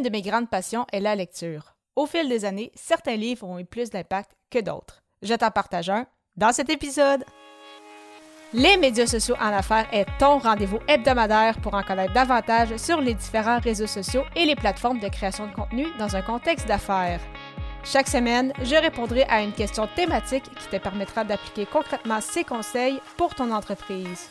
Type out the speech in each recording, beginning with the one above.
De mes grandes passions est la lecture. Au fil des années, certains livres ont eu plus d'impact que d'autres. Je t'en partage un dans cet épisode. Les médias sociaux en affaires est ton rendez-vous hebdomadaire pour en connaître davantage sur les différents réseaux sociaux et les plateformes de création de contenu dans un contexte d'affaires. Chaque semaine, je répondrai à une question thématique qui te permettra d'appliquer concrètement ces conseils pour ton entreprise.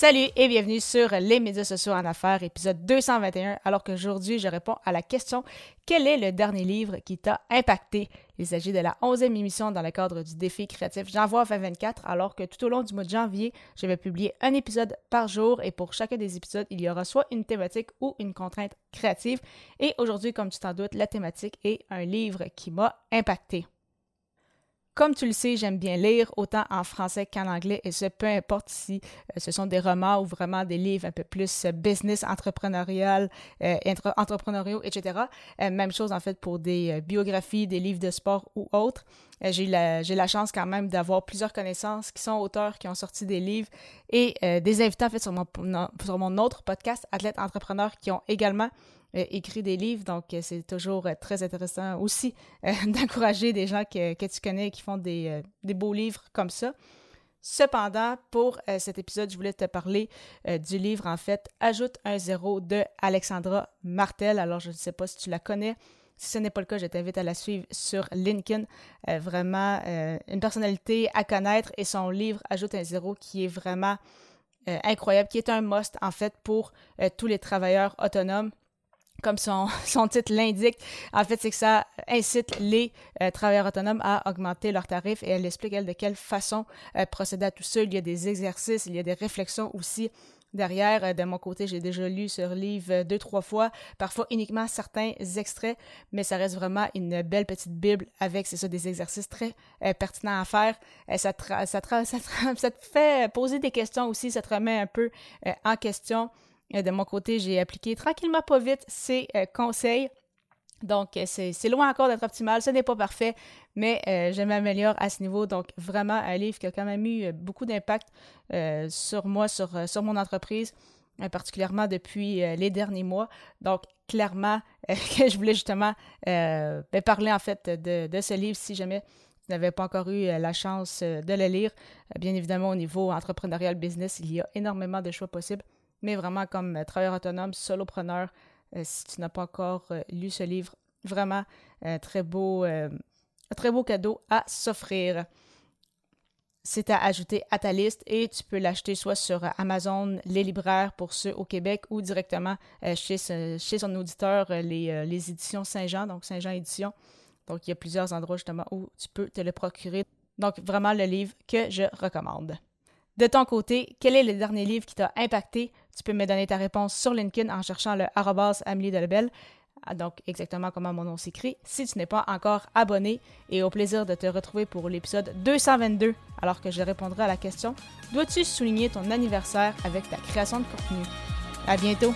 Salut et bienvenue sur les médias sociaux en affaires, épisode 221, alors qu'aujourd'hui je réponds à la question quel est le dernier livre qui t'a impacté? Il s'agit de la 11e émission dans le cadre du défi créatif J'envoie 2024, alors que tout au long du mois de janvier, je vais publier un épisode par jour et pour chacun des épisodes, il y aura soit une thématique ou une contrainte créative. Et aujourd'hui, comme tu t'en doutes, la thématique est un livre qui m'a impacté. Comme tu le sais, j'aime bien lire autant en français qu'en anglais et ce, peu importe si euh, ce sont des romans ou vraiment des livres un peu plus euh, business, entrepreneurial, euh, entrepreneuriaux, etc. même chose en fait pour des biographies, des livres de sport ou autres. j'ai la, la chance quand même d'avoir plusieurs connaissances qui sont auteurs, qui ont sorti des livres et des invités en fait sur mon, sur mon autre podcast, Athlète Entrepreneur, qui ont également écrit des livres, donc euh, c'est toujours euh, très intéressant aussi d'encourager des gens que, tu connais qui font des, beaux livres comme ça. Cependant, pour cet épisode, je voulais te parler du livre, en fait, Ajoute un zéro de Alexandra Martel. Alors, je ne sais pas si tu la connais. Si ce n'est pas le cas, je t'invite à la suivre sur LinkedIn. vraiment une personnalité à connaître et son livre Ajoute un zéro qui est vraiment incroyable, qui est un must, en fait, pour tous les travailleurs autonomes comme son, titre l'indique, en fait, c'est que ça incite les euh, travailleurs autonomes à augmenter leurs tarifs et elle explique, elle, de quelle façon euh, procéder à tout ça. Il y a des exercices, il y a des réflexions aussi derrière. Euh, de mon côté, j'ai déjà lu ce livre deux, trois fois, parfois uniquement certains extraits, mais ça reste vraiment une belle petite Bible avec, c'est ça, des exercices très pertinents à faire. ça, te, ça, ça, ça, te fait poser des questions aussi, ça te remet un peu en question. Euh, de mon côté, j'ai appliqué tranquillement pas vite ces euh, conseils. Donc, euh, c'est loin encore d'être optimal, ce n'est pas parfait, mais je m'améliore à ce niveau. Donc, vraiment, un livre qui a quand même eu beaucoup d'impact sur moi, sur, sur mon entreprise, particulièrement depuis les derniers mois. Donc, clairement, que je voulais justement ben, parler en fait de, de, ce livre si jamais tu n'avais pas encore eu la chance de le lire. Bien évidemment, au niveau entrepreneurial business, il y a énormément de choix possibles mais vraiment comme euh, travailleur autonome, solopreneur, euh, si tu n'as pas encore euh, lu ce livre, vraiment très beau, très beau cadeau à s'offrir. C'est à ajouter à ta liste et tu peux l'acheter soit sur Amazon, les libraires pour ceux au Québec ou directement chez, son auditeur, les, les éditions Saint-Jean, donc Saint-Jean Édition. Donc, il y a plusieurs endroits justement où tu peux te le procurer. Donc, vraiment le livre que je recommande. De ton côté, quel est le dernier livre qui t'a impacté? Tu peux me donner ta réponse sur LinkedIn en cherchant le arrobas Amélie Delebel. Ah, donc, exactement comment mon nom s'écrit. Si tu n'es pas encore abonné, et au plaisir de te retrouver pour l'épisode 222, alors que je répondrai à la question Dois-tu souligner ton anniversaire avec ta création de contenu? À bientôt!